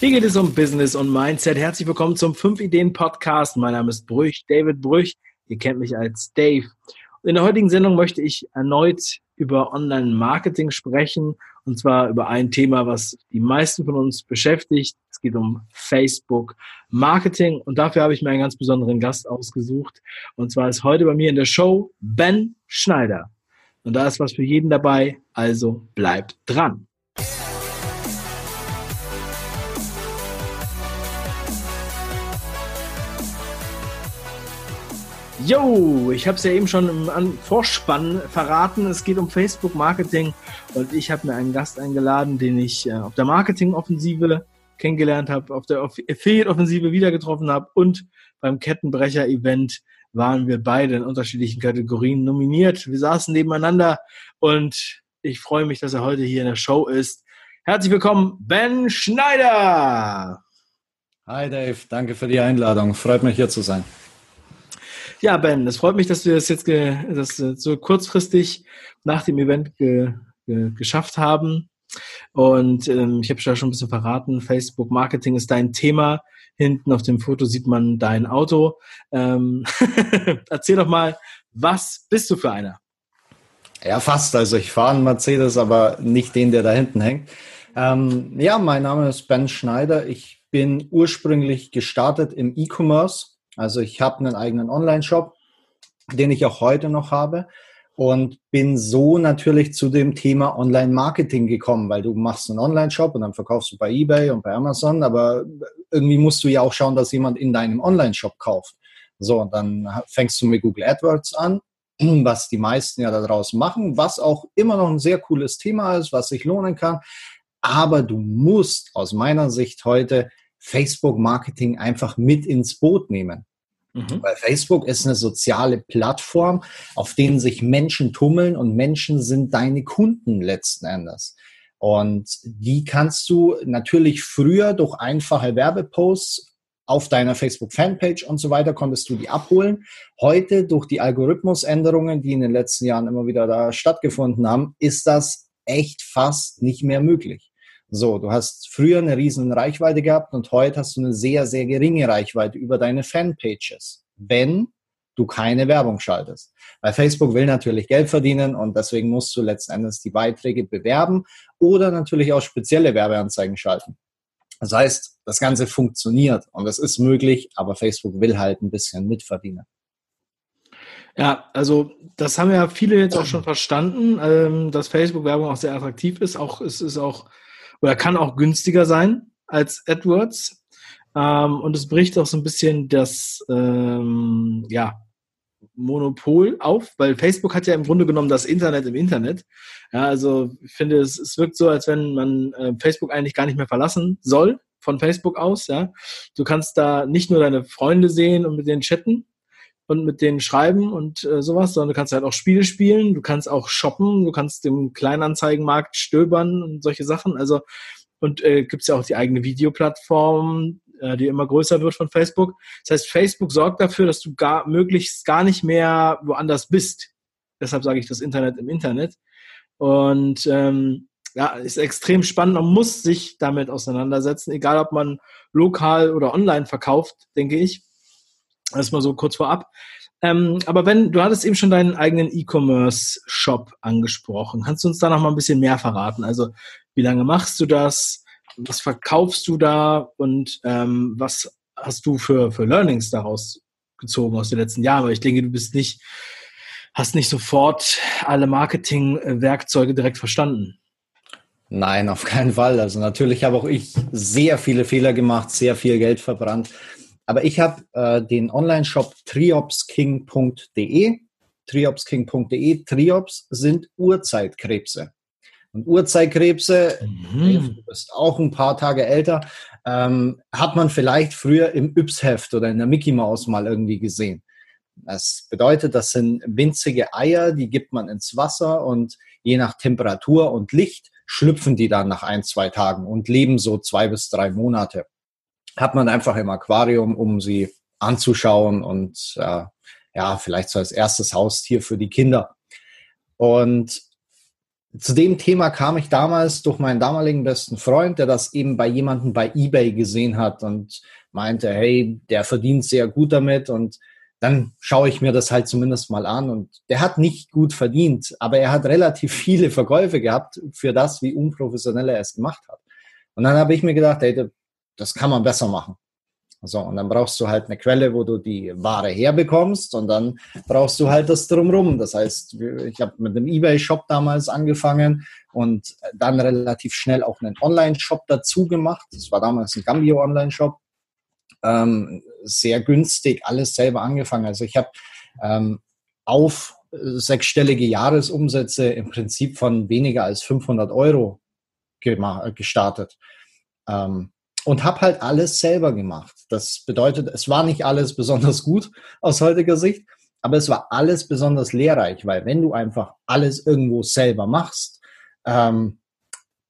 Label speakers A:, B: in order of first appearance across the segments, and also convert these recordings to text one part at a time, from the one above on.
A: Hier geht es um Business und Mindset. Herzlich willkommen zum 5 Ideen Podcast. Mein Name ist Brüch, David Brüch. Ihr kennt mich als Dave. In der heutigen Sendung möchte ich erneut über Online-Marketing sprechen und zwar über ein Thema, was die meisten von uns beschäftigt. Es geht um Facebook-Marketing und dafür habe ich mir einen ganz besonderen Gast ausgesucht. Und zwar ist heute bei mir in der Show Ben Schneider. Und da ist was für jeden dabei, also bleibt dran. Jo, ich habe es ja eben schon im Vorspann verraten. Es geht um Facebook Marketing und ich habe mir einen Gast eingeladen, den ich äh, auf der Marketing-Offensive kennengelernt habe, auf der Affiliate-Offensive wieder getroffen habe und beim Kettenbrecher-Event waren wir beide in unterschiedlichen Kategorien nominiert. Wir saßen nebeneinander und ich freue mich, dass er heute hier in der Show ist. Herzlich willkommen, Ben Schneider.
B: Hi Dave, danke für die Einladung. Freut mich hier zu sein.
A: Ja, Ben, es freut mich, dass wir das jetzt ge, das so kurzfristig nach dem Event ge, ge, geschafft haben. Und ähm, ich habe ja schon ein bisschen verraten, Facebook Marketing ist dein Thema. Hinten auf dem Foto sieht man dein Auto. Ähm, erzähl doch mal, was bist du für einer?
B: Ja, fast. Also ich fahre einen Mercedes, aber nicht den, der da hinten hängt. Ähm, ja, mein Name ist Ben Schneider. Ich bin ursprünglich gestartet im E-Commerce also ich habe einen eigenen Online-Shop, den ich auch heute noch habe und bin so natürlich zu dem Thema Online-Marketing gekommen, weil du machst einen Online-Shop und dann verkaufst du bei eBay und bei Amazon, aber irgendwie musst du ja auch schauen, dass jemand in deinem Online-Shop kauft. So, und dann fängst du mit Google AdWords an, was die meisten ja da draußen machen, was auch immer noch ein sehr cooles Thema ist, was sich lohnen kann. Aber du musst aus meiner Sicht heute Facebook-Marketing einfach mit ins Boot nehmen. Mhm. Weil Facebook ist eine soziale Plattform, auf denen sich Menschen tummeln und Menschen sind deine Kunden letzten Endes. Und die kannst du natürlich früher durch einfache Werbeposts auf deiner Facebook-Fanpage und so weiter konntest du die abholen. Heute durch die Algorithmusänderungen, die in den letzten Jahren immer wieder da stattgefunden haben, ist das echt fast nicht mehr möglich. So, du hast früher eine riesen Reichweite gehabt und heute hast du eine sehr, sehr geringe Reichweite über deine Fanpages, wenn du keine Werbung schaltest. Weil Facebook will natürlich Geld verdienen und deswegen musst du letztendlich die Beiträge bewerben oder natürlich auch spezielle Werbeanzeigen schalten. Das heißt, das Ganze funktioniert und es ist möglich, aber Facebook will halt ein bisschen mitverdienen.
A: Ja, also das haben ja viele jetzt auch schon verstanden, ähm, dass Facebook-Werbung auch sehr attraktiv ist. Auch es ist auch oder kann auch günstiger sein als AdWords. Ähm, und es bricht auch so ein bisschen das ähm, ja, Monopol auf, weil Facebook hat ja im Grunde genommen das Internet im Internet. Ja, also ich finde, es, es wirkt so, als wenn man äh, Facebook eigentlich gar nicht mehr verlassen soll von Facebook aus. Ja, du kannst da nicht nur deine Freunde sehen und mit denen chatten, und mit denen schreiben und äh, sowas, sondern du kannst halt auch Spiele spielen, du kannst auch shoppen, du kannst im Kleinanzeigenmarkt stöbern und solche Sachen. Also und äh, gibt ja auch die eigene Videoplattform, äh, die immer größer wird von Facebook. Das heißt, Facebook sorgt dafür, dass du gar möglichst gar nicht mehr woanders bist. Deshalb sage ich das Internet im Internet. Und ähm, ja, ist extrem spannend. Man muss sich damit auseinandersetzen, egal ob man lokal oder online verkauft, denke ich. Das mal so kurz vorab. Ähm, aber wenn, du hattest eben schon deinen eigenen E-Commerce-Shop angesprochen. Kannst du uns da noch mal ein bisschen mehr verraten? Also, wie lange machst du das? Was verkaufst du da? Und ähm, was hast du für, für Learnings daraus gezogen aus den letzten Jahren? Weil ich denke, du bist nicht, hast nicht sofort alle Marketing-Werkzeuge direkt verstanden.
B: Nein, auf keinen Fall. Also natürlich habe auch ich sehr viele Fehler gemacht, sehr viel Geld verbrannt. Aber ich habe äh, den Online-Shop triopsking.de. Triopsking.de. Triops sind Urzeitkrebse. Und Urzeitkrebse, mhm. du bist auch ein paar Tage älter, ähm, hat man vielleicht früher im Yps-Heft oder in der Mickey Maus mal irgendwie gesehen. Das bedeutet, das sind winzige Eier, die gibt man ins Wasser und je nach Temperatur und Licht schlüpfen die dann nach ein, zwei Tagen und leben so zwei bis drei Monate hat man einfach im Aquarium, um sie anzuschauen und äh, ja, vielleicht so als erstes Haustier für die Kinder. Und zu dem Thema kam ich damals durch meinen damaligen besten Freund, der das eben bei jemandem bei eBay gesehen hat und meinte, hey, der verdient sehr gut damit und dann schaue ich mir das halt zumindest mal an. Und der hat nicht gut verdient, aber er hat relativ viele Verkäufe gehabt für das, wie unprofessionell er es gemacht hat. Und dann habe ich mir gedacht, hey, das kann man besser machen. So, und dann brauchst du halt eine Quelle, wo du die Ware herbekommst und dann brauchst du halt das drumrum. Das heißt, ich habe mit einem Ebay-Shop damals angefangen und dann relativ schnell auch einen Online-Shop dazu gemacht. Das war damals ein Gambio-Online-Shop. Ähm, sehr günstig, alles selber angefangen. Also ich habe ähm, auf sechsstellige Jahresumsätze im Prinzip von weniger als 500 Euro gestartet. Ähm, und habe halt alles selber gemacht. Das bedeutet, es war nicht alles besonders gut aus heutiger Sicht, aber es war alles besonders lehrreich, weil wenn du einfach alles irgendwo selber machst, ähm,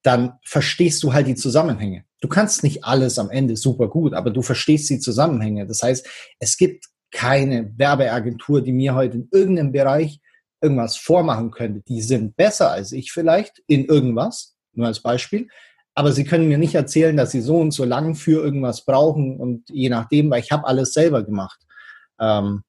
B: dann verstehst du halt die Zusammenhänge. Du kannst nicht alles am Ende super gut, aber du verstehst die Zusammenhänge. Das heißt, es gibt keine Werbeagentur, die mir heute in irgendeinem Bereich irgendwas vormachen könnte. Die sind besser als ich vielleicht in irgendwas, nur als Beispiel. Aber sie können mir nicht erzählen, dass sie so und so lang für irgendwas brauchen und je nachdem, weil ich habe alles selber gemacht. Ähm,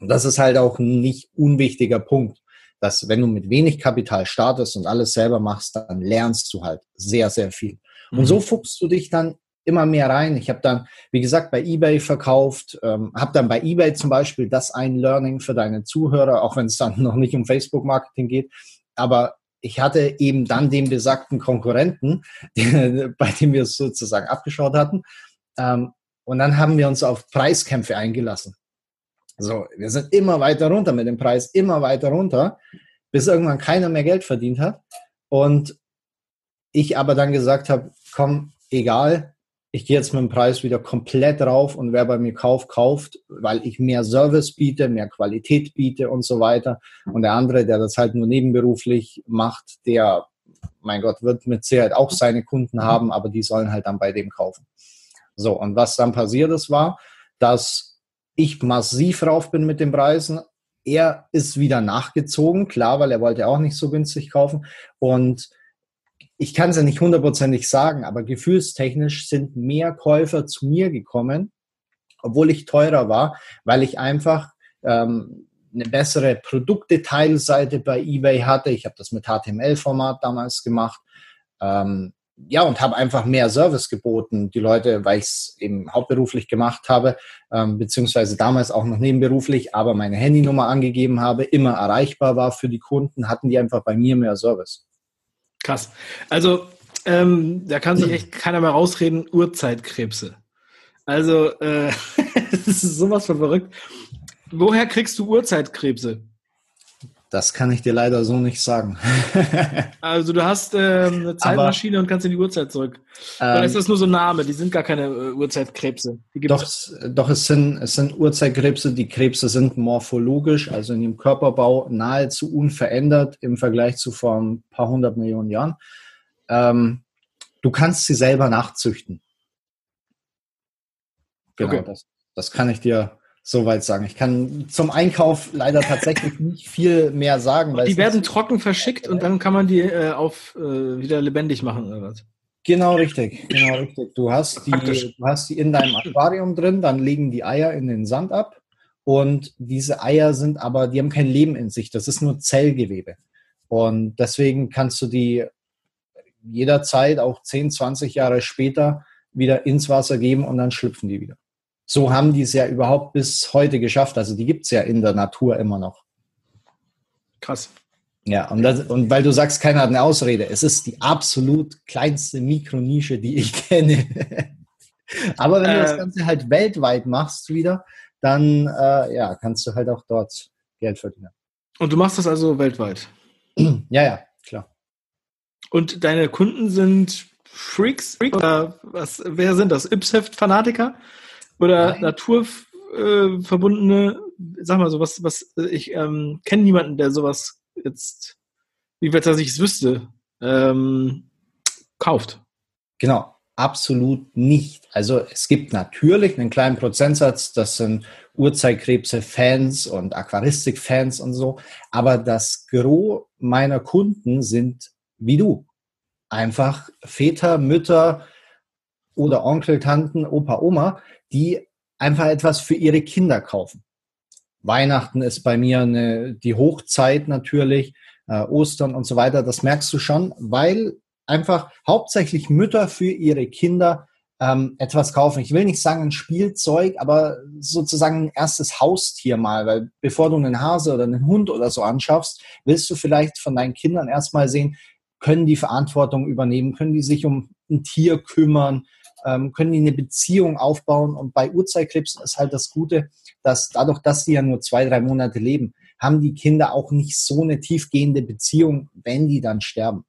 B: das ist halt auch ein nicht unwichtiger Punkt, dass wenn du mit wenig Kapital startest und alles selber machst, dann lernst du halt sehr, sehr viel. Und mhm. so fuchst du dich dann immer mehr rein. Ich habe dann, wie gesagt, bei eBay verkauft, ähm, habe dann bei eBay zum Beispiel das ein Learning für deine Zuhörer, auch wenn es dann noch nicht um Facebook-Marketing geht. Aber ich hatte eben dann den besagten Konkurrenten, bei dem wir es sozusagen abgeschaut hatten. Ähm, und dann haben wir uns auf Preiskämpfe eingelassen. So, wir sind immer weiter runter mit dem Preis, immer weiter runter, bis irgendwann keiner mehr Geld verdient hat. Und ich aber dann gesagt habe, komm, egal, ich gehe jetzt mit dem Preis wieder komplett rauf und wer bei mir kauft, kauft, weil ich mehr Service biete, mehr Qualität biete und so weiter. Und der andere, der das halt nur nebenberuflich macht, der, mein Gott, wird mit Sicherheit auch seine Kunden haben, aber die sollen halt dann bei dem kaufen. So, und was dann passiert ist, war, dass ich massiv rauf bin mit den Preisen. Er ist wieder nachgezogen, klar, weil er wollte auch nicht so günstig kaufen. Und ich kann es ja nicht hundertprozentig sagen, aber gefühlstechnisch sind mehr Käufer zu mir gekommen, obwohl ich teurer war, weil ich einfach ähm, eine bessere Produktdetailseite bei eBay hatte. Ich habe das mit HTML-Format damals gemacht. Ähm, ja, und habe einfach mehr Service geboten. Die Leute, weil ich es eben hauptberuflich gemacht habe, ähm, beziehungsweise damals auch noch nebenberuflich, aber meine Handynummer angegeben habe, immer erreichbar war für die Kunden, hatten die einfach bei mir mehr Service.
A: Krass. Also, ähm, da kann sich echt keiner mehr rausreden, Uhrzeitkrebse. Also, äh, das ist sowas von verrückt. Woher kriegst du Uhrzeitkrebse?
B: Das kann ich dir leider so nicht sagen.
A: also du hast ähm, eine Zeitmaschine Aber, und kannst in die Uhrzeit zurück. Oder ähm, ist das nur so ein Name? Die sind gar keine äh, Uhrzeitkrebse.
B: doch, doch es, sind, es sind Uhrzeitkrebse. Die Krebse sind morphologisch, also in ihrem Körperbau nahezu unverändert im Vergleich zu vor ein paar hundert Millionen Jahren. Ähm, du kannst sie selber nachzüchten. Genau, okay. das, das kann ich dir soweit sagen. Ich kann zum Einkauf leider tatsächlich nicht viel mehr sagen.
A: die werden trocken verschickt und dann kann man die äh, auf äh, wieder lebendig machen oder was?
B: Genau richtig, genau richtig. Du hast die, du hast die in deinem Aquarium drin, dann legen die Eier in den Sand ab und diese Eier sind aber, die haben kein Leben in sich. Das ist nur Zellgewebe und deswegen kannst du die jederzeit auch 10, 20 Jahre später wieder ins Wasser geben und dann schlüpfen die wieder so haben die es ja überhaupt bis heute geschafft. Also die gibt es ja in der Natur immer noch.
A: Krass.
B: Ja, und, das, und weil du sagst, keiner hat eine Ausrede. Es ist die absolut kleinste Mikronische, die ich kenne. Aber wenn äh, du das äh. Ganze halt weltweit machst wieder, dann äh, ja, kannst du halt auch dort Geld verdienen.
A: Und du machst das also weltweit?
B: Ja, ja, klar.
A: Und deine Kunden sind Freaks? Oder was, wer sind das? Ypsheft-Fanatiker? Oder Nein. naturverbundene, äh, sag mal so, was, was, ich ähm, kenne niemanden, der sowas jetzt, wie weit dass ich es wüsste, ähm, kauft.
B: Genau. absolut nicht. Also es gibt natürlich einen kleinen Prozentsatz, das sind Urzeitkrebse-Fans und Aquaristik-Fans und so, aber das Gros meiner Kunden sind wie du. Einfach Väter, Mütter oder Onkel, Tanten, Opa, Oma, die einfach etwas für ihre Kinder kaufen. Weihnachten ist bei mir eine, die Hochzeit natürlich, äh, Ostern und so weiter. Das merkst du schon, weil einfach hauptsächlich Mütter für ihre Kinder ähm, etwas kaufen. Ich will nicht sagen ein Spielzeug, aber sozusagen ein erstes Haustier mal, weil bevor du einen Hase oder einen Hund oder so anschaffst, willst du vielleicht von deinen Kindern erstmal sehen, können die Verantwortung übernehmen, können die sich um ein Tier kümmern, ähm, können die eine Beziehung aufbauen. Und bei Urzeitkrebsen ist halt das Gute, dass dadurch, dass sie ja nur zwei, drei Monate leben, haben die Kinder auch nicht so eine tiefgehende Beziehung, wenn die dann sterben.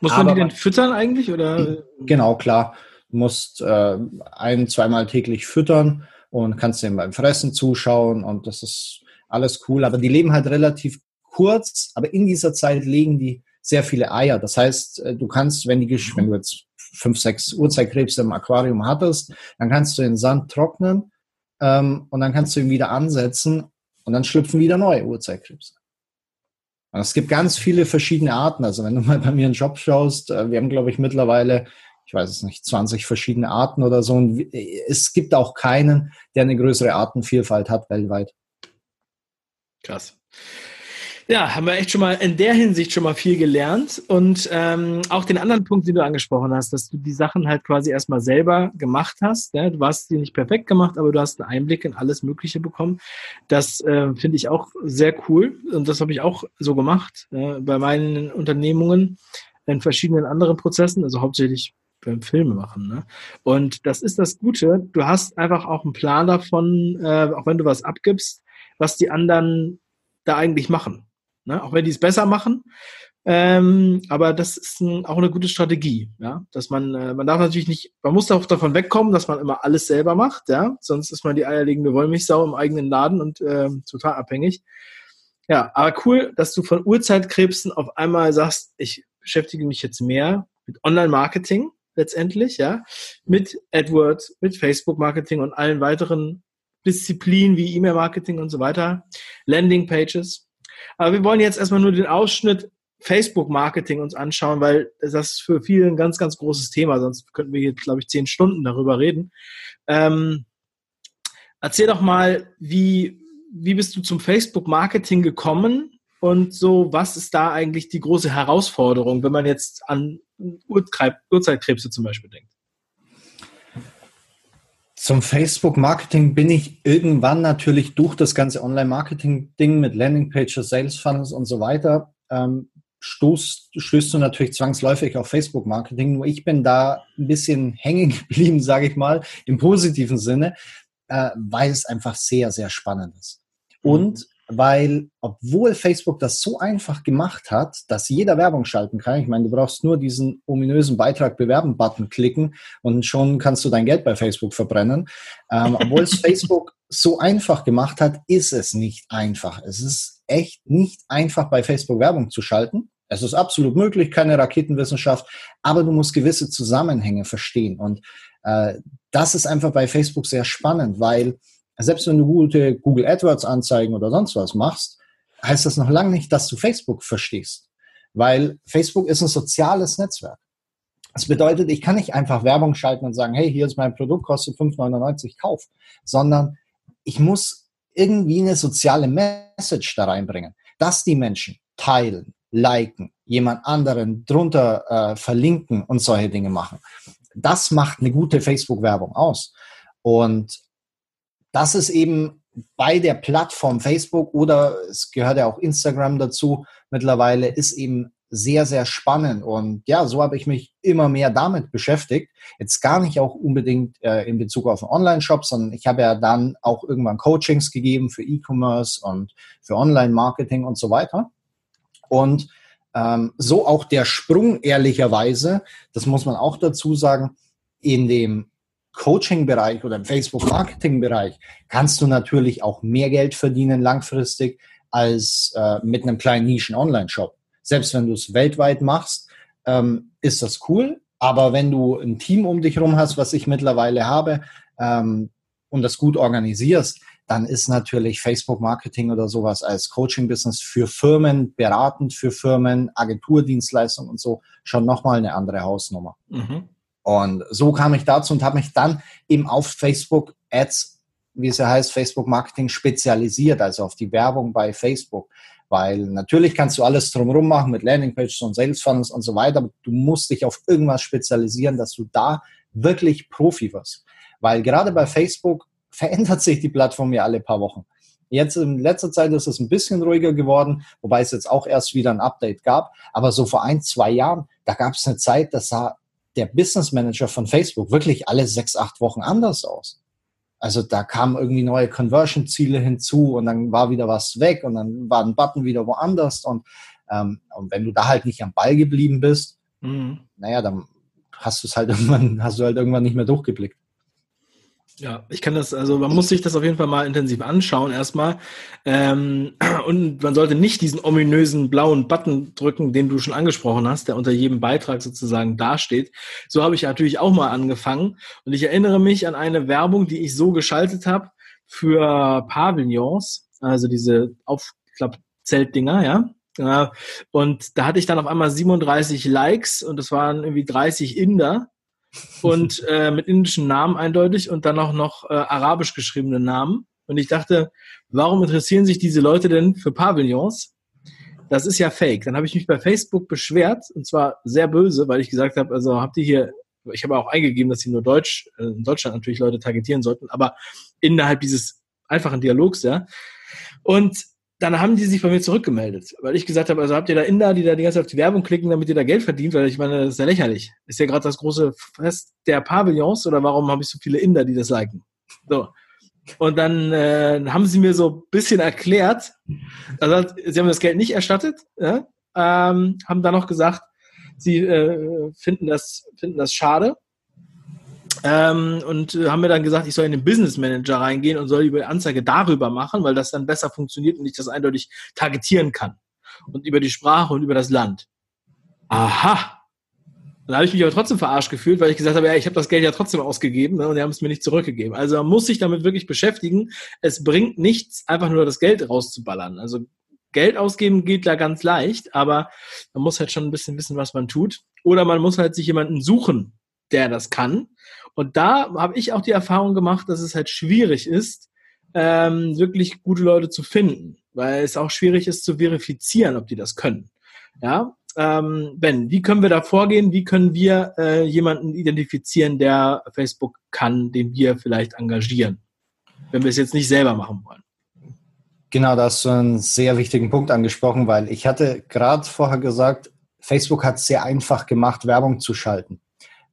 A: Muss man Aber, die denn füttern eigentlich? Oder?
B: Genau, klar. Du musst äh, ein, zweimal täglich füttern und kannst denen beim Fressen zuschauen und das ist alles cool. Aber die leben halt relativ kurz, aber in dieser Zeit legen die sehr viele Eier. Das heißt, äh, du kannst, wenn, die, wenn du jetzt fünf, sechs Urzeitkrebse im Aquarium hattest, dann kannst du den Sand trocknen ähm, und dann kannst du ihn wieder ansetzen und dann schlüpfen wieder neue Urzeitkrebse. Und es gibt ganz viele verschiedene Arten. Also wenn du mal bei mir einen Job schaust, äh, wir haben, glaube ich, mittlerweile, ich weiß es nicht, 20 verschiedene Arten oder so. Und es gibt auch keinen, der eine größere Artenvielfalt hat weltweit.
A: Krass. Ja, haben wir echt schon mal in der Hinsicht schon mal viel gelernt. Und ähm, auch den anderen Punkt, den du angesprochen hast, dass du die Sachen halt quasi erstmal selber gemacht hast. Ja? Du hast sie nicht perfekt gemacht, aber du hast einen Einblick in alles Mögliche bekommen. Das äh, finde ich auch sehr cool. Und das habe ich auch so gemacht äh, bei meinen Unternehmungen in verschiedenen anderen Prozessen, also hauptsächlich beim Filme machen. Ne? Und das ist das Gute. Du hast einfach auch einen Plan davon, äh, auch wenn du was abgibst, was die anderen da eigentlich machen. Ne? Auch wenn die es besser machen. Ähm, aber das ist ein, auch eine gute Strategie, ja, dass man, äh, man darf natürlich nicht, man muss auch davon wegkommen, dass man immer alles selber macht, ja, sonst ist man die eierlegende Wollmilchsau im eigenen Laden und äh, total abhängig. Ja, aber cool, dass du von Urzeitkrebsen auf einmal sagst, ich beschäftige mich jetzt mehr mit Online-Marketing letztendlich, ja, mit AdWords, mit Facebook-Marketing und allen weiteren Disziplinen wie E-Mail-Marketing und so weiter, Landing-Pages. Aber wir wollen jetzt erstmal nur den Ausschnitt Facebook-Marketing uns anschauen, weil das ist für viele ein ganz, ganz großes Thema. Sonst könnten wir jetzt, glaube ich, zehn Stunden darüber reden. Ähm, erzähl doch mal, wie, wie bist du zum Facebook-Marketing gekommen? Und so, was ist da eigentlich die große Herausforderung, wenn man jetzt an Urzeitkrebse zum Beispiel denkt?
B: Zum Facebook-Marketing bin ich irgendwann natürlich durch das ganze Online-Marketing-Ding mit Landingpages, Sales Funnels und so weiter, ähm, stoßt, stößt du natürlich zwangsläufig auf Facebook-Marketing. Nur ich bin da ein bisschen hängen geblieben, sage ich mal, im positiven Sinne, äh, weil es einfach sehr, sehr spannend ist. Und weil obwohl Facebook das so einfach gemacht hat, dass jeder Werbung schalten kann, ich meine, du brauchst nur diesen ominösen Beitrag bewerben Button klicken und schon kannst du dein Geld bei Facebook verbrennen. Ähm, obwohl es Facebook so einfach gemacht hat, ist es nicht einfach. Es ist echt nicht einfach bei Facebook Werbung zu schalten. Es ist absolut möglich, keine Raketenwissenschaft, aber du musst gewisse Zusammenhänge verstehen und äh, das ist einfach bei Facebook sehr spannend, weil selbst wenn du gute Google AdWords Anzeigen oder sonst was machst, heißt das noch lange nicht, dass du Facebook verstehst. Weil Facebook ist ein soziales Netzwerk. Das bedeutet, ich kann nicht einfach Werbung schalten und sagen, hey, hier ist mein Produkt, kostet 5,99, kauf. Sondern ich muss irgendwie eine soziale Message da reinbringen, dass die Menschen teilen, liken, jemand anderen drunter äh, verlinken und solche Dinge machen. Das macht eine gute Facebook-Werbung aus. Und das ist eben bei der Plattform Facebook oder es gehört ja auch Instagram dazu mittlerweile, ist eben sehr, sehr spannend. Und ja, so habe ich mich immer mehr damit beschäftigt. Jetzt gar nicht auch unbedingt äh, in Bezug auf einen Online-Shop, sondern ich habe ja dann auch irgendwann Coachings gegeben für E-Commerce und für Online-Marketing und so weiter. Und ähm, so auch der Sprung ehrlicherweise, das muss man auch dazu sagen, in dem Coaching-Bereich oder im Facebook-Marketing-Bereich kannst du natürlich auch mehr Geld verdienen langfristig als äh, mit einem kleinen Nischen-Online-Shop. Selbst wenn du es weltweit machst, ähm, ist das cool, Aber wenn du ein Team um dich herum hast, was ich mittlerweile habe, ähm, und das gut organisierst, dann ist natürlich Facebook-Marketing oder sowas als Coaching-Business für Firmen, beratend für Firmen, Agenturdienstleistungen und so schon nochmal eine andere Hausnummer. Mhm. Und so kam ich dazu und habe mich dann eben auf Facebook Ads, wie es ja heißt, Facebook Marketing spezialisiert, also auf die Werbung bei Facebook. Weil natürlich kannst du alles drumherum machen mit Landingpages und Sales Funnels und so weiter, aber du musst dich auf irgendwas spezialisieren, dass du da wirklich Profi wirst. Weil gerade bei Facebook verändert sich die Plattform ja alle paar Wochen. Jetzt in letzter Zeit ist es ein bisschen ruhiger geworden, wobei es jetzt auch erst wieder ein Update gab. Aber so vor ein, zwei Jahren, da gab es eine Zeit, da sah der Business Manager von Facebook wirklich alle sechs, acht Wochen anders aus. Also da kamen irgendwie neue Conversion-Ziele hinzu und dann war wieder was weg und dann war ein Button wieder woanders. Und, ähm, und wenn du da halt nicht am Ball geblieben bist, mhm. naja, dann hast du es halt irgendwann, hast du halt irgendwann nicht mehr durchgeblickt.
A: Ja, ich kann das, also man muss sich das auf jeden Fall mal intensiv anschauen erstmal. Ähm, und man sollte nicht diesen ominösen blauen Button drücken, den du schon angesprochen hast, der unter jedem Beitrag sozusagen dasteht. So habe ich natürlich auch mal angefangen. Und ich erinnere mich an eine Werbung, die ich so geschaltet habe für Pavillons, also diese Aufklappzeltdinger, ja. Und da hatte ich dann auf einmal 37 Likes und das waren irgendwie 30 Inder und äh, mit indischen Namen eindeutig und dann auch noch äh, arabisch geschriebene Namen. Und ich dachte, warum interessieren sich diese Leute denn für Pavillons? Das ist ja fake. Dann habe ich mich bei Facebook beschwert und zwar sehr böse, weil ich gesagt habe, also habt ihr hier, ich habe auch eingegeben, dass sie nur Deutsch, äh, in Deutschland natürlich Leute targetieren sollten, aber innerhalb dieses einfachen Dialogs, ja. Und dann haben die sich bei mir zurückgemeldet, weil ich gesagt habe, also habt ihr da Inder, die da die ganze Zeit auf die Werbung klicken, damit ihr da Geld verdient, weil ich meine, das ist ja lächerlich. Ist ja gerade das große Fest der Pavillons oder warum habe ich so viele Inder, die das liken? So. Und dann äh, haben sie mir so ein bisschen erklärt, also sie haben das Geld nicht erstattet, ja, ähm, haben dann noch gesagt, sie äh, finden, das, finden das schade, ähm, und äh, haben mir dann gesagt, ich soll in den Business Manager reingehen und soll die Anzeige darüber machen, weil das dann besser funktioniert und ich das eindeutig targetieren kann. Und über die Sprache und über das Land. Aha. Dann habe ich mich aber trotzdem verarscht gefühlt, weil ich gesagt habe, ja, ich habe das Geld ja trotzdem ausgegeben ne, und die haben es mir nicht zurückgegeben. Also man muss sich damit wirklich beschäftigen. Es bringt nichts, einfach nur das Geld rauszuballern. Also Geld ausgeben geht da ganz leicht, aber man muss halt schon ein bisschen wissen, was man tut. Oder man muss halt sich jemanden suchen, der das kann und da habe ich auch die Erfahrung gemacht, dass es halt schwierig ist, ähm, wirklich gute Leute zu finden, weil es auch schwierig ist zu verifizieren, ob die das können. Ja, ähm, Ben, wie können wir da vorgehen? Wie können wir äh, jemanden identifizieren, der Facebook kann, den wir vielleicht engagieren, wenn wir es jetzt nicht selber machen wollen?
B: Genau, da hast du einen sehr wichtigen Punkt angesprochen, weil ich hatte gerade vorher gesagt, Facebook hat es sehr einfach gemacht, Werbung zu schalten.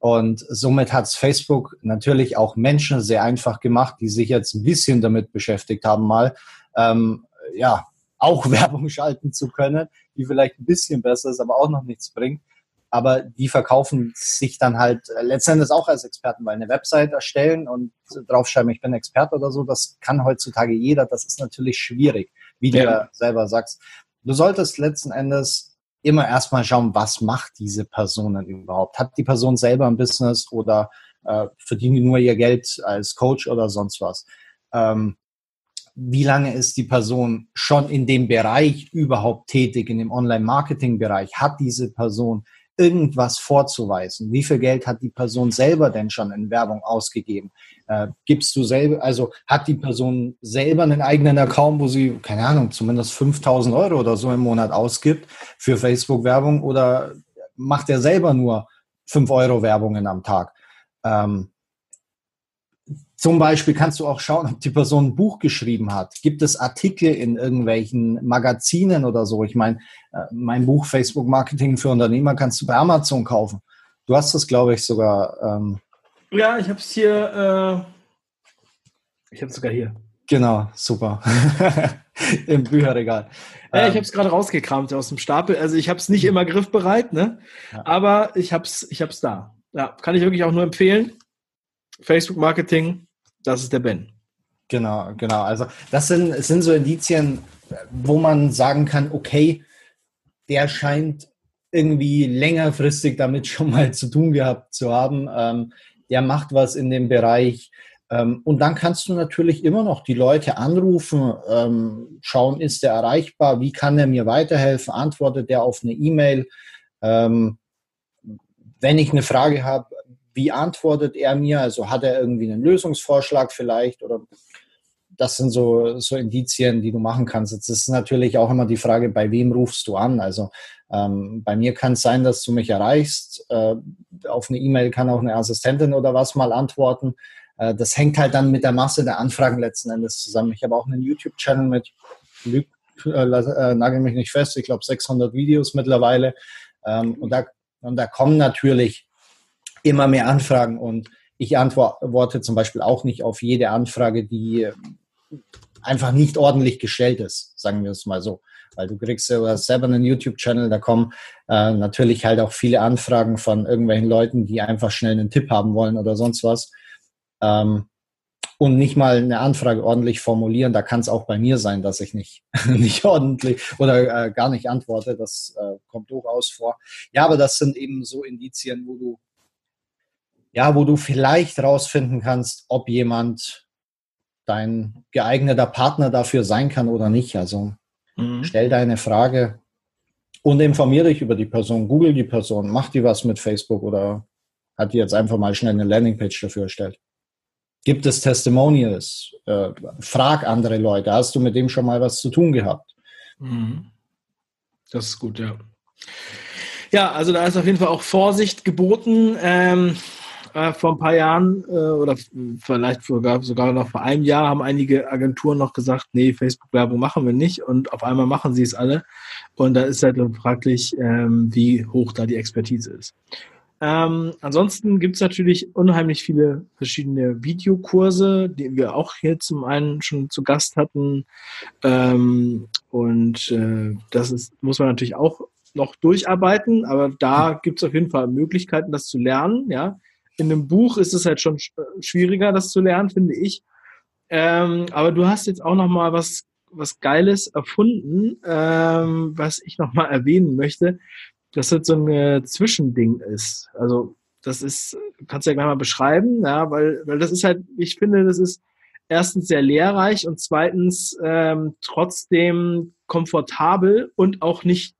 B: Und somit hat es Facebook natürlich auch Menschen sehr einfach gemacht, die sich jetzt ein bisschen damit beschäftigt haben, mal ähm, ja auch Werbung schalten zu können, die vielleicht ein bisschen besser ist, aber auch noch nichts bringt. Aber die verkaufen sich dann halt äh, letztendlich auch als Experten, weil eine Website erstellen und draufschreiben, ich bin Experte oder so, das kann heutzutage jeder. Das ist natürlich schwierig, wie ja. du ja selber sagst. Du solltest letzten Endes immer erstmal schauen, was macht diese Person denn überhaupt? Hat die Person selber ein Business oder äh, verdient die nur ihr Geld als Coach oder sonst was? Ähm, wie lange ist die Person schon in dem Bereich überhaupt tätig, in dem Online-Marketing-Bereich? Hat diese Person irgendwas vorzuweisen? Wie viel Geld hat die Person selber denn schon in Werbung ausgegeben? Äh, gibst du selber, also hat die Person selber einen eigenen Account, wo sie, keine Ahnung, zumindest 5000 Euro oder so im Monat ausgibt für Facebook-Werbung oder macht er selber nur 5 Euro Werbungen am Tag? Ähm, zum Beispiel kannst du auch schauen, ob die Person ein Buch geschrieben hat. Gibt es Artikel in irgendwelchen Magazinen oder so? Ich meine, äh, mein Buch Facebook Marketing für Unternehmer kannst du bei Amazon kaufen. Du hast das, glaube ich, sogar. Ähm
A: ja, ich habe es hier. Äh ich habe es sogar hier.
B: Genau, super. Im Bücherregal.
A: Ja, ich ähm. habe es gerade rausgekramt aus dem Stapel. Also ich habe es nicht immer griffbereit, ne? Ja. Aber ich habe es ich hab's da. Ja, kann ich wirklich auch nur empfehlen. Facebook Marketing, das ist der Ben.
B: Genau, genau. Also das sind, sind so Indizien, wo man sagen kann, okay, der scheint irgendwie längerfristig damit schon mal zu tun gehabt zu haben. Ähm, der macht was in dem Bereich. Ähm, und dann kannst du natürlich immer noch die Leute anrufen, ähm, schauen, ist er erreichbar, wie kann er mir weiterhelfen, antwortet er auf eine E-Mail. Ähm, wenn ich eine Frage habe, wie antwortet er mir? Also hat er irgendwie einen Lösungsvorschlag vielleicht oder das sind so, so Indizien, die du machen kannst. Jetzt ist natürlich auch immer die Frage, bei wem rufst du an? Also ähm, bei mir kann es sein, dass du mich erreichst. Äh, auf eine E-Mail kann auch eine Assistentin oder was mal antworten. Äh, das hängt halt dann mit der Masse der Anfragen letzten Endes zusammen. Ich habe auch einen YouTube-Channel mit, äh, äh, nagel mich nicht fest, ich glaube 600 Videos mittlerweile. Ähm, und, da, und da kommen natürlich immer mehr Anfragen und ich antworte zum Beispiel auch nicht auf jede Anfrage, die einfach nicht ordentlich gestellt ist, sagen wir es mal so. Weil du kriegst ja selber einen YouTube-Channel, da kommen äh, natürlich halt auch viele Anfragen von irgendwelchen Leuten, die einfach schnell einen Tipp haben wollen oder sonst was. Ähm, und nicht mal eine Anfrage ordentlich formulieren. Da kann es auch bei mir sein, dass ich nicht, nicht ordentlich oder äh, gar nicht antworte. Das äh, kommt durchaus vor. Ja, aber das sind eben so Indizien, wo du ja, wo du vielleicht rausfinden kannst, ob jemand dein geeigneter Partner dafür sein kann oder nicht. Also mhm. stell deine Frage und informiere dich über die Person, google die Person, mach die was mit Facebook oder hat die jetzt einfach mal schnell eine Landingpage dafür erstellt. Gibt es Testimonials? Äh, frag andere Leute. Hast du mit dem schon mal was zu tun gehabt? Mhm.
A: Das ist gut, ja. Ja, also da ist auf jeden Fall auch Vorsicht geboten. Ähm, äh, vor ein paar Jahren äh, oder vielleicht sogar, sogar noch vor einem Jahr haben einige Agenturen noch gesagt, nee, Facebook-Werbung machen wir nicht und auf einmal machen sie es alle. Und da ist halt fraglich, ähm, wie hoch da die Expertise ist. Ähm, ansonsten gibt es natürlich unheimlich viele verschiedene Videokurse, die wir auch hier zum einen schon zu Gast hatten. Ähm, und äh, das ist, muss man natürlich auch noch durcharbeiten, aber da gibt es auf jeden Fall Möglichkeiten, das zu lernen. Ja, in einem Buch ist es halt schon schwieriger, das zu lernen, finde ich. Ähm, aber du hast jetzt auch noch mal was was Geiles erfunden, ähm, was ich noch mal erwähnen möchte, dass das so ein äh, Zwischending ist. Also das ist, kannst du ja gleich mal beschreiben, ja, weil, weil das ist halt, ich finde, das ist erstens sehr lehrreich und zweitens ähm, trotzdem komfortabel und auch nicht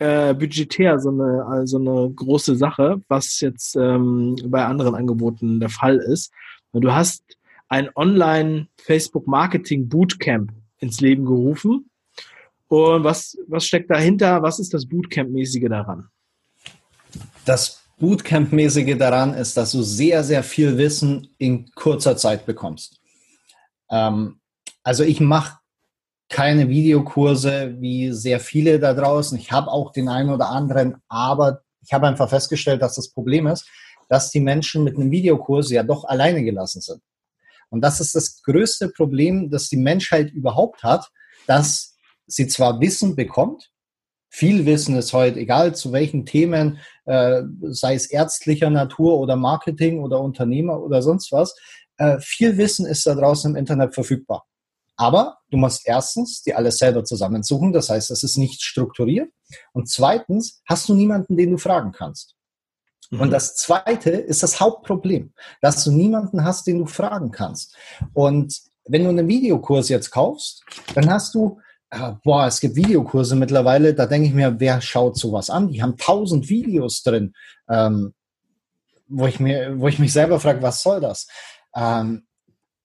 A: äh, budgetär so eine, also eine große Sache, was jetzt ähm, bei anderen Angeboten der Fall ist. Du hast ein Online-Facebook-Marketing-Bootcamp ins Leben gerufen. Und was, was steckt dahinter? Was ist das Bootcamp-mäßige daran?
B: Das Bootcamp-mäßige daran ist, dass du sehr, sehr viel Wissen in kurzer Zeit bekommst. Ähm, also ich mache keine Videokurse wie sehr viele da draußen. Ich habe auch den einen oder anderen, aber ich habe einfach festgestellt, dass das Problem ist, dass die Menschen mit einem Videokurs ja doch alleine gelassen sind. Und das ist das größte Problem, das die Menschheit überhaupt hat, dass sie zwar Wissen bekommt, viel Wissen ist heute, egal zu welchen Themen, äh, sei es ärztlicher Natur oder Marketing oder Unternehmer oder sonst was, äh, viel Wissen ist da draußen im Internet verfügbar. Aber du musst erstens die alles selber zusammensuchen, das heißt, es ist nicht strukturiert. Und zweitens hast du niemanden, den du fragen kannst. Mhm. Und das zweite ist das Hauptproblem, dass du niemanden hast, den du fragen kannst. Und wenn du einen Videokurs jetzt kaufst, dann hast du, äh, boah, es gibt Videokurse mittlerweile, da denke ich mir, wer schaut sowas an? Die haben tausend Videos drin, ähm, wo ich mir, wo ich mich selber frage, was soll das? Ähm,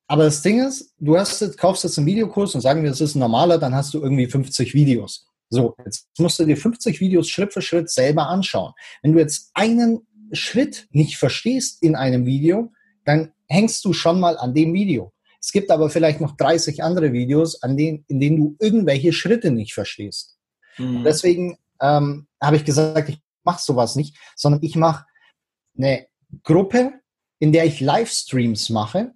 B: aber das Ding ist, du hast jetzt, kaufst jetzt einen Videokurs und sagen wir, es ist ein normaler, dann hast du irgendwie 50 Videos. So, jetzt musst du dir 50 Videos Schritt für Schritt selber anschauen. Wenn du jetzt einen Schritt nicht verstehst in einem Video, dann hängst du schon mal an dem Video. Es gibt aber vielleicht noch 30 andere Videos, an denen, in denen du irgendwelche Schritte nicht verstehst. Mhm. deswegen ähm, habe ich gesagt, ich mache sowas nicht, sondern ich mache eine Gruppe, in der ich Livestreams mache,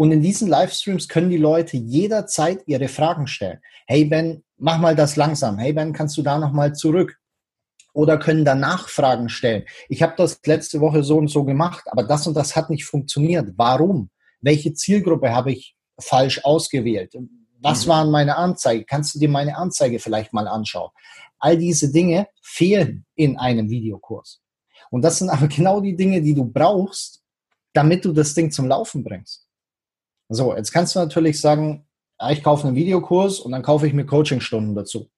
B: und in diesen Livestreams können die Leute jederzeit ihre Fragen stellen. Hey Ben, mach mal das langsam. Hey Ben, kannst du da nochmal zurück? Oder können danach Fragen stellen. Ich habe das letzte Woche so und so gemacht, aber das und das hat nicht funktioniert. Warum? Welche Zielgruppe habe ich falsch ausgewählt? Was mhm. waren meine Anzeige? Kannst du dir meine Anzeige vielleicht mal anschauen? All diese Dinge fehlen in einem Videokurs. Und das sind aber genau die Dinge, die du brauchst, damit du das Ding zum Laufen bringst. So, jetzt kannst du natürlich sagen, ich kaufe einen Videokurs und dann kaufe ich mir Coachingstunden dazu.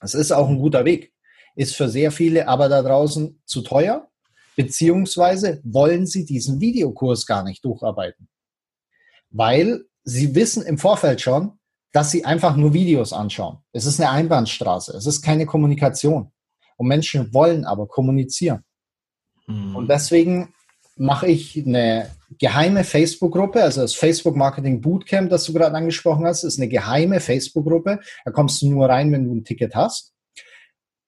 B: Das ist auch ein guter Weg. Ist für sehr viele aber da draußen zu teuer, beziehungsweise wollen sie diesen Videokurs gar nicht durcharbeiten. Weil sie wissen im Vorfeld schon, dass sie einfach nur Videos anschauen. Es ist eine Einbahnstraße, es ist keine Kommunikation. Und Menschen wollen aber kommunizieren. Mhm. Und deswegen mache ich eine geheime Facebook-Gruppe, also das Facebook Marketing Bootcamp, das du gerade angesprochen hast, ist eine geheime Facebook-Gruppe. Da kommst du nur rein, wenn du ein Ticket hast.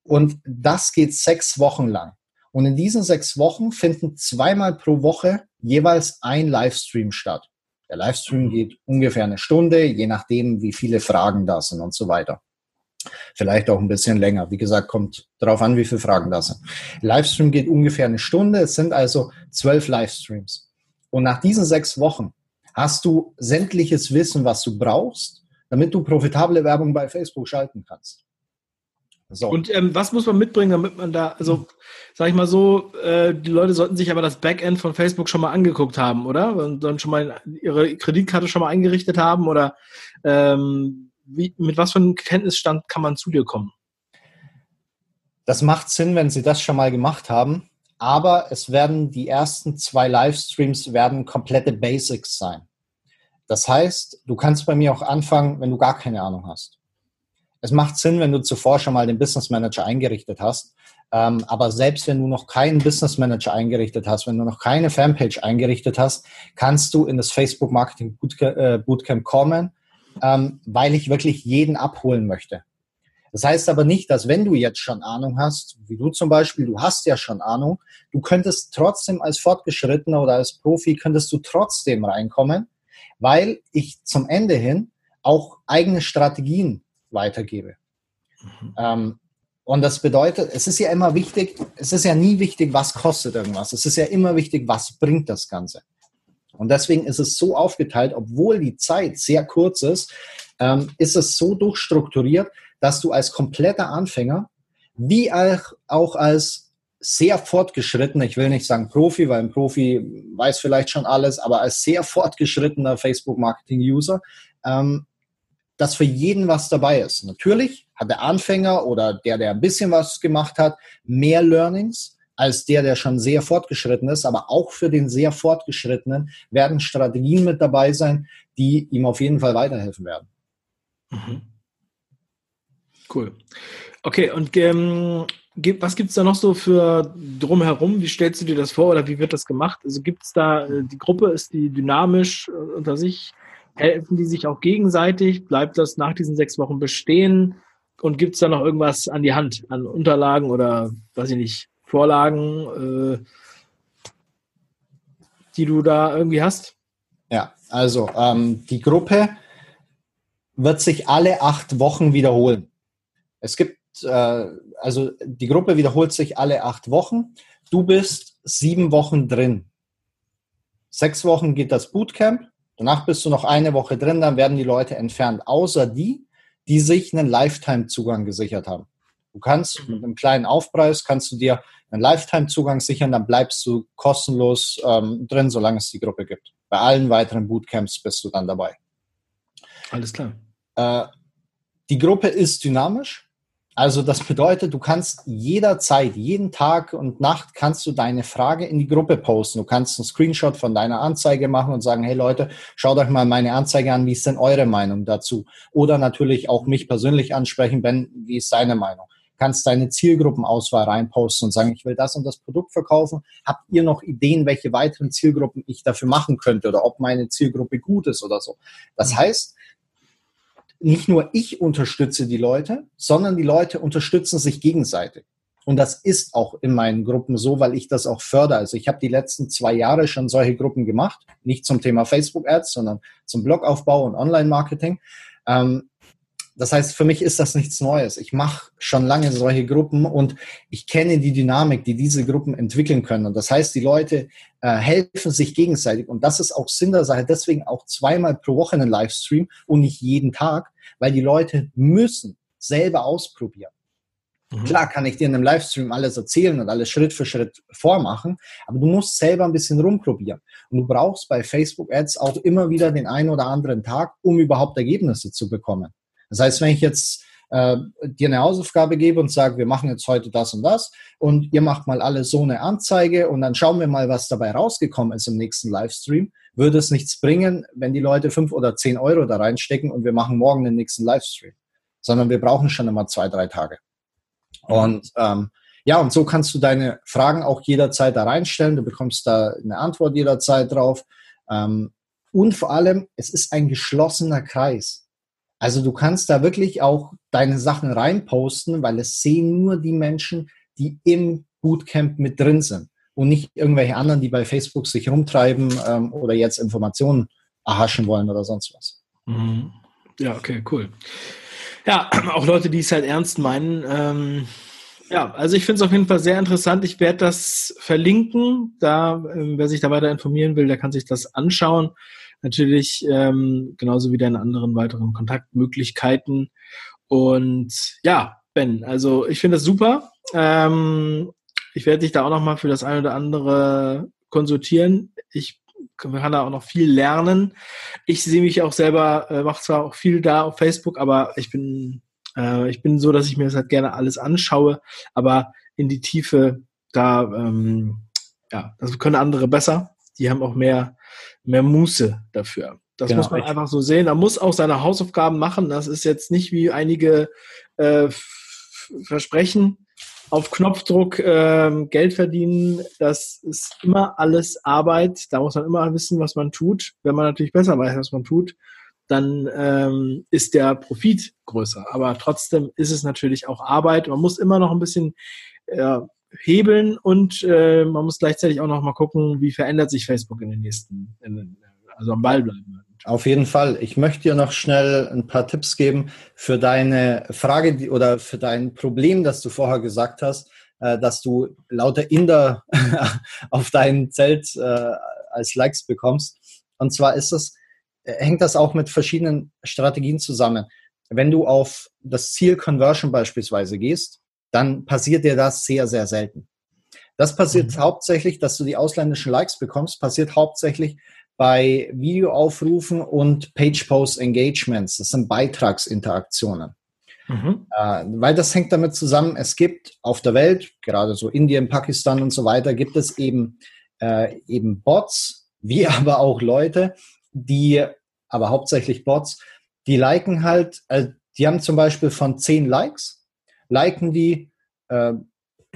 B: Und das geht sechs Wochen lang. Und in diesen sechs Wochen finden zweimal pro Woche jeweils ein Livestream statt. Der Livestream geht ungefähr eine Stunde, je nachdem, wie viele Fragen da sind und so weiter. Vielleicht auch ein bisschen länger. Wie gesagt, kommt darauf an, wie viele Fragen da sind. Livestream geht ungefähr eine Stunde. Es sind also zwölf Livestreams. Und nach diesen sechs Wochen hast du sämtliches Wissen, was du brauchst, damit du profitable Werbung bei Facebook schalten kannst.
A: So. Und ähm, was muss man mitbringen, damit man da, also sag ich mal so, äh, die Leute sollten sich aber das Backend von Facebook schon mal angeguckt haben, oder? Und dann schon mal ihre Kreditkarte schon mal eingerichtet haben oder ähm, wie, mit was für einem Kenntnisstand kann man zu dir kommen?
B: Das macht Sinn, wenn Sie das schon mal gemacht haben. Aber es werden die ersten zwei Livestreams werden komplette Basics sein. Das heißt, du kannst bei mir auch anfangen, wenn du gar keine Ahnung hast. Es macht Sinn, wenn du zuvor schon mal den Business Manager eingerichtet hast. Ähm, aber selbst wenn du noch keinen Business Manager eingerichtet hast, wenn du noch keine Fanpage eingerichtet hast, kannst du in das Facebook Marketing äh, Bootcamp kommen ähm, weil ich wirklich jeden abholen möchte. Das heißt aber nicht, dass wenn du jetzt schon Ahnung hast, wie du zum Beispiel, du hast ja schon Ahnung, du könntest trotzdem als Fortgeschrittener oder als Profi, könntest du trotzdem reinkommen, weil ich zum Ende hin auch eigene Strategien weitergebe. Mhm. Ähm, und das bedeutet, es ist ja immer wichtig, es ist ja nie wichtig, was kostet irgendwas. Es ist ja immer wichtig, was bringt das Ganze. Und deswegen ist es so aufgeteilt, obwohl die Zeit sehr kurz ist, ähm, ist es so durchstrukturiert, dass du als kompletter Anfänger wie auch als sehr fortgeschrittener, ich will nicht sagen Profi, weil ein Profi weiß vielleicht schon alles, aber als sehr fortgeschrittener Facebook-Marketing-User, ähm, dass für jeden was dabei ist. Natürlich hat der Anfänger oder der, der ein bisschen was gemacht hat, mehr Learnings, als der, der schon sehr fortgeschritten ist. Aber auch für den sehr fortgeschrittenen werden Strategien mit dabei sein, die ihm auf jeden Fall weiterhelfen werden. Mhm.
A: Cool. Okay, und ähm, was gibt es da noch so für drumherum? Wie stellst du dir das vor oder wie wird das gemacht? Also gibt es da, äh, die Gruppe, ist die dynamisch äh, unter sich? Helfen die sich auch gegenseitig? Bleibt das nach diesen sechs Wochen bestehen? Und gibt es da noch irgendwas an die Hand, an Unterlagen oder weiß ich nicht, Vorlagen, äh, die du da irgendwie hast?
B: Ja, also ähm, die Gruppe wird sich alle acht Wochen wiederholen. Es gibt, äh, also die Gruppe wiederholt sich alle acht Wochen. Du bist sieben Wochen drin. Sechs Wochen geht das Bootcamp. Danach bist du noch eine Woche drin, dann werden die Leute entfernt, außer die, die sich einen Lifetime-Zugang gesichert haben. Du kannst mit einem kleinen Aufpreis, kannst du dir einen Lifetime-Zugang sichern, dann bleibst du kostenlos ähm, drin, solange es die Gruppe gibt. Bei allen weiteren Bootcamps bist du dann dabei.
A: Alles klar.
B: Äh, die Gruppe ist dynamisch. Also das bedeutet, du kannst jederzeit, jeden Tag und Nacht kannst du deine Frage in die Gruppe posten. Du kannst einen Screenshot von deiner Anzeige machen und sagen, hey Leute, schaut euch mal meine Anzeige an, wie ist denn eure Meinung dazu? Oder natürlich auch mich persönlich ansprechen, Ben, wie ist seine Meinung? kannst deine Zielgruppenauswahl reinposten und sagen, ich will das und das Produkt verkaufen. Habt ihr noch Ideen, welche weiteren Zielgruppen ich dafür machen könnte oder ob meine Zielgruppe gut ist oder so? Das mhm. heißt, nicht nur ich unterstütze die Leute, sondern die Leute unterstützen sich gegenseitig. Und das ist auch in meinen Gruppen so, weil ich das auch fördere. Also ich habe die letzten zwei Jahre schon solche Gruppen gemacht, nicht zum Thema Facebook Ads, sondern zum Blogaufbau und Online-Marketing. Ähm, das heißt, für mich ist das nichts Neues. Ich mache schon lange solche Gruppen und ich kenne die Dynamik, die diese Gruppen entwickeln können. Und das heißt, die Leute äh, helfen sich gegenseitig. Und das ist auch Sinn der Sache. Deswegen auch zweimal pro Woche einen Livestream und nicht jeden Tag, weil die Leute müssen selber ausprobieren. Mhm. Klar kann ich dir in einem Livestream alles erzählen und alles Schritt für Schritt vormachen, aber du musst selber ein bisschen rumprobieren. Und du brauchst bei Facebook Ads auch immer wieder den einen oder anderen Tag, um überhaupt Ergebnisse zu bekommen. Das heißt, wenn ich jetzt äh, dir eine Hausaufgabe gebe und sage, wir machen jetzt heute das und das und ihr macht mal alle so eine Anzeige und dann schauen wir mal, was dabei rausgekommen ist im nächsten Livestream, würde es nichts bringen, wenn die Leute fünf oder zehn Euro da reinstecken und wir machen morgen den nächsten Livestream, sondern wir brauchen schon immer zwei, drei Tage. Und ähm, ja, und so kannst du deine Fragen auch jederzeit da reinstellen. Du bekommst da eine Antwort jederzeit drauf. Ähm, und vor allem, es ist ein geschlossener Kreis. Also du kannst da wirklich auch deine Sachen reinposten, weil es sehen nur die Menschen, die im Bootcamp mit drin sind und nicht irgendwelche anderen, die bei Facebook sich rumtreiben ähm, oder jetzt Informationen erhaschen wollen oder sonst was.
A: Mhm. Ja, okay, cool. Ja, auch Leute, die es halt ernst meinen. Ähm, ja, also ich finde es auf jeden Fall sehr interessant. Ich werde das verlinken. Da, ähm, wer sich da weiter informieren will, der kann sich das anschauen. Natürlich ähm, genauso wie deine anderen weiteren Kontaktmöglichkeiten. Und ja, Ben, also ich finde das super. Ähm, ich werde dich da auch nochmal für das eine oder andere konsultieren. Ich kann da auch noch viel lernen. Ich sehe mich auch selber, äh, mache zwar auch viel da auf Facebook, aber ich bin, äh, ich bin so, dass ich mir das halt gerne alles anschaue, aber in die Tiefe, da, ähm, ja, das können andere besser. Die haben auch mehr, mehr Muße dafür. Das genau. muss man einfach so sehen. Man muss auch seine Hausaufgaben machen. Das ist jetzt nicht wie einige äh, versprechen, auf Knopfdruck ähm, Geld verdienen, das ist immer alles Arbeit. Da muss man immer wissen, was man tut. Wenn man natürlich besser weiß, was man tut, dann ähm, ist der Profit größer. Aber trotzdem ist es natürlich auch Arbeit. Man muss immer noch ein bisschen äh, hebeln und äh, man muss gleichzeitig auch noch mal gucken, wie verändert sich Facebook in den nächsten, in, also am Ball bleiben.
B: Auf jeden Fall. Ich möchte dir noch schnell ein paar Tipps geben für deine Frage oder für dein Problem, das du vorher gesagt hast, äh, dass du lauter Inder auf dein Zelt äh, als Likes bekommst. Und zwar ist das, äh, hängt das auch mit verschiedenen Strategien zusammen. Wenn du auf das Ziel Conversion beispielsweise gehst, dann passiert dir das sehr, sehr selten. Das passiert mhm. hauptsächlich, dass du die ausländischen Likes bekommst, passiert hauptsächlich, bei Videoaufrufen und Page-Post-Engagements. Das sind Beitragsinteraktionen. Mhm. Äh, weil das hängt damit zusammen, es gibt auf der Welt, gerade so Indien, Pakistan und so weiter, gibt es eben, äh, eben Bots, wie aber auch Leute, die, aber hauptsächlich Bots, die liken halt, äh, die haben zum Beispiel von zehn Likes, liken die äh,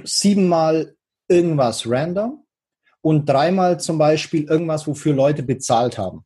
B: siebenmal irgendwas random und dreimal zum Beispiel irgendwas, wofür Leute bezahlt haben,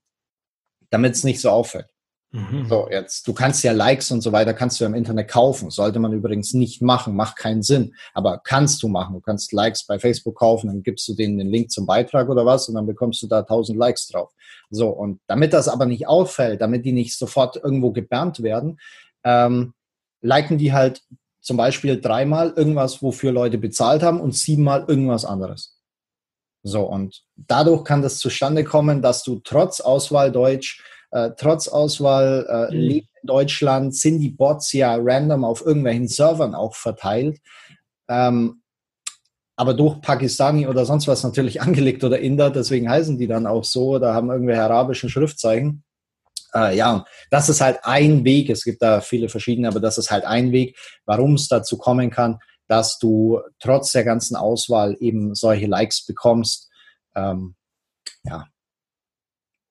B: damit es nicht so auffällt. Mhm. So, jetzt, du kannst ja Likes und so weiter, kannst du im Internet kaufen. Sollte man übrigens nicht machen, macht keinen Sinn. Aber kannst du machen. Du kannst Likes bei Facebook kaufen, dann gibst du denen den Link zum Beitrag oder was und dann bekommst du da 1000 Likes drauf. So, und damit das aber nicht auffällt, damit die nicht sofort irgendwo gebannt werden, ähm, liken die halt zum Beispiel dreimal irgendwas, wofür Leute bezahlt haben und siebenmal irgendwas anderes. So, und dadurch kann das zustande kommen, dass du trotz Auswahl Deutsch, äh, trotz Auswahl äh, mhm. in Deutschland, sind die Bots ja random auf irgendwelchen Servern auch verteilt. Ähm, aber durch Pakistani oder sonst was natürlich angelegt oder Inder, deswegen heißen die dann auch so oder haben irgendwelche arabischen Schriftzeichen. Äh, ja, das ist halt ein Weg. Es gibt da viele verschiedene, aber das ist halt ein Weg, warum es dazu kommen kann, dass du trotz der ganzen Auswahl eben solche Likes bekommst. Ähm, ja,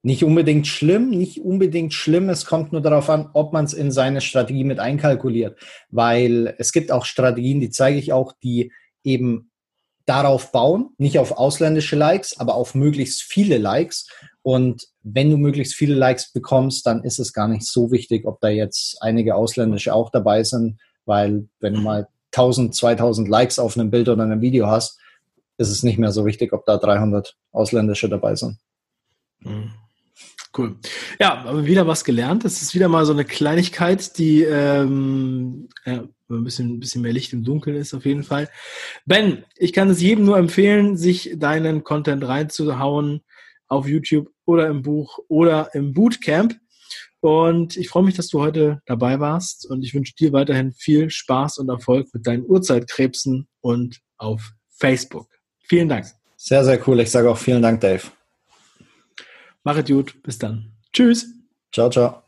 B: nicht unbedingt schlimm, nicht unbedingt schlimm. Es kommt nur darauf an, ob man es in seine Strategie mit einkalkuliert. Weil es gibt auch Strategien, die zeige ich auch, die eben darauf bauen, nicht auf ausländische Likes, aber auf möglichst viele Likes. Und wenn du möglichst viele Likes bekommst, dann ist es gar nicht so wichtig, ob da jetzt einige ausländische auch dabei sind, weil wenn du mal 1000, 2000 Likes auf einem Bild oder einem Video hast, ist es nicht mehr so wichtig, ob da 300 Ausländische dabei sind.
A: Mhm. Cool. Ja, aber wieder was gelernt. Das ist wieder mal so eine Kleinigkeit, die ähm, ein bisschen, ein bisschen mehr Licht im Dunkeln ist auf jeden Fall. Ben, ich kann es jedem nur empfehlen, sich deinen Content reinzuhauen auf YouTube oder im Buch oder im Bootcamp. Und ich freue mich, dass du heute dabei warst und ich wünsche dir weiterhin viel Spaß und Erfolg mit deinen Uhrzeitkrebsen und auf Facebook. Vielen Dank.
B: Sehr, sehr cool. Ich sage auch vielen Dank, Dave.
A: Mach es gut. Bis dann. Tschüss.
B: Ciao, ciao.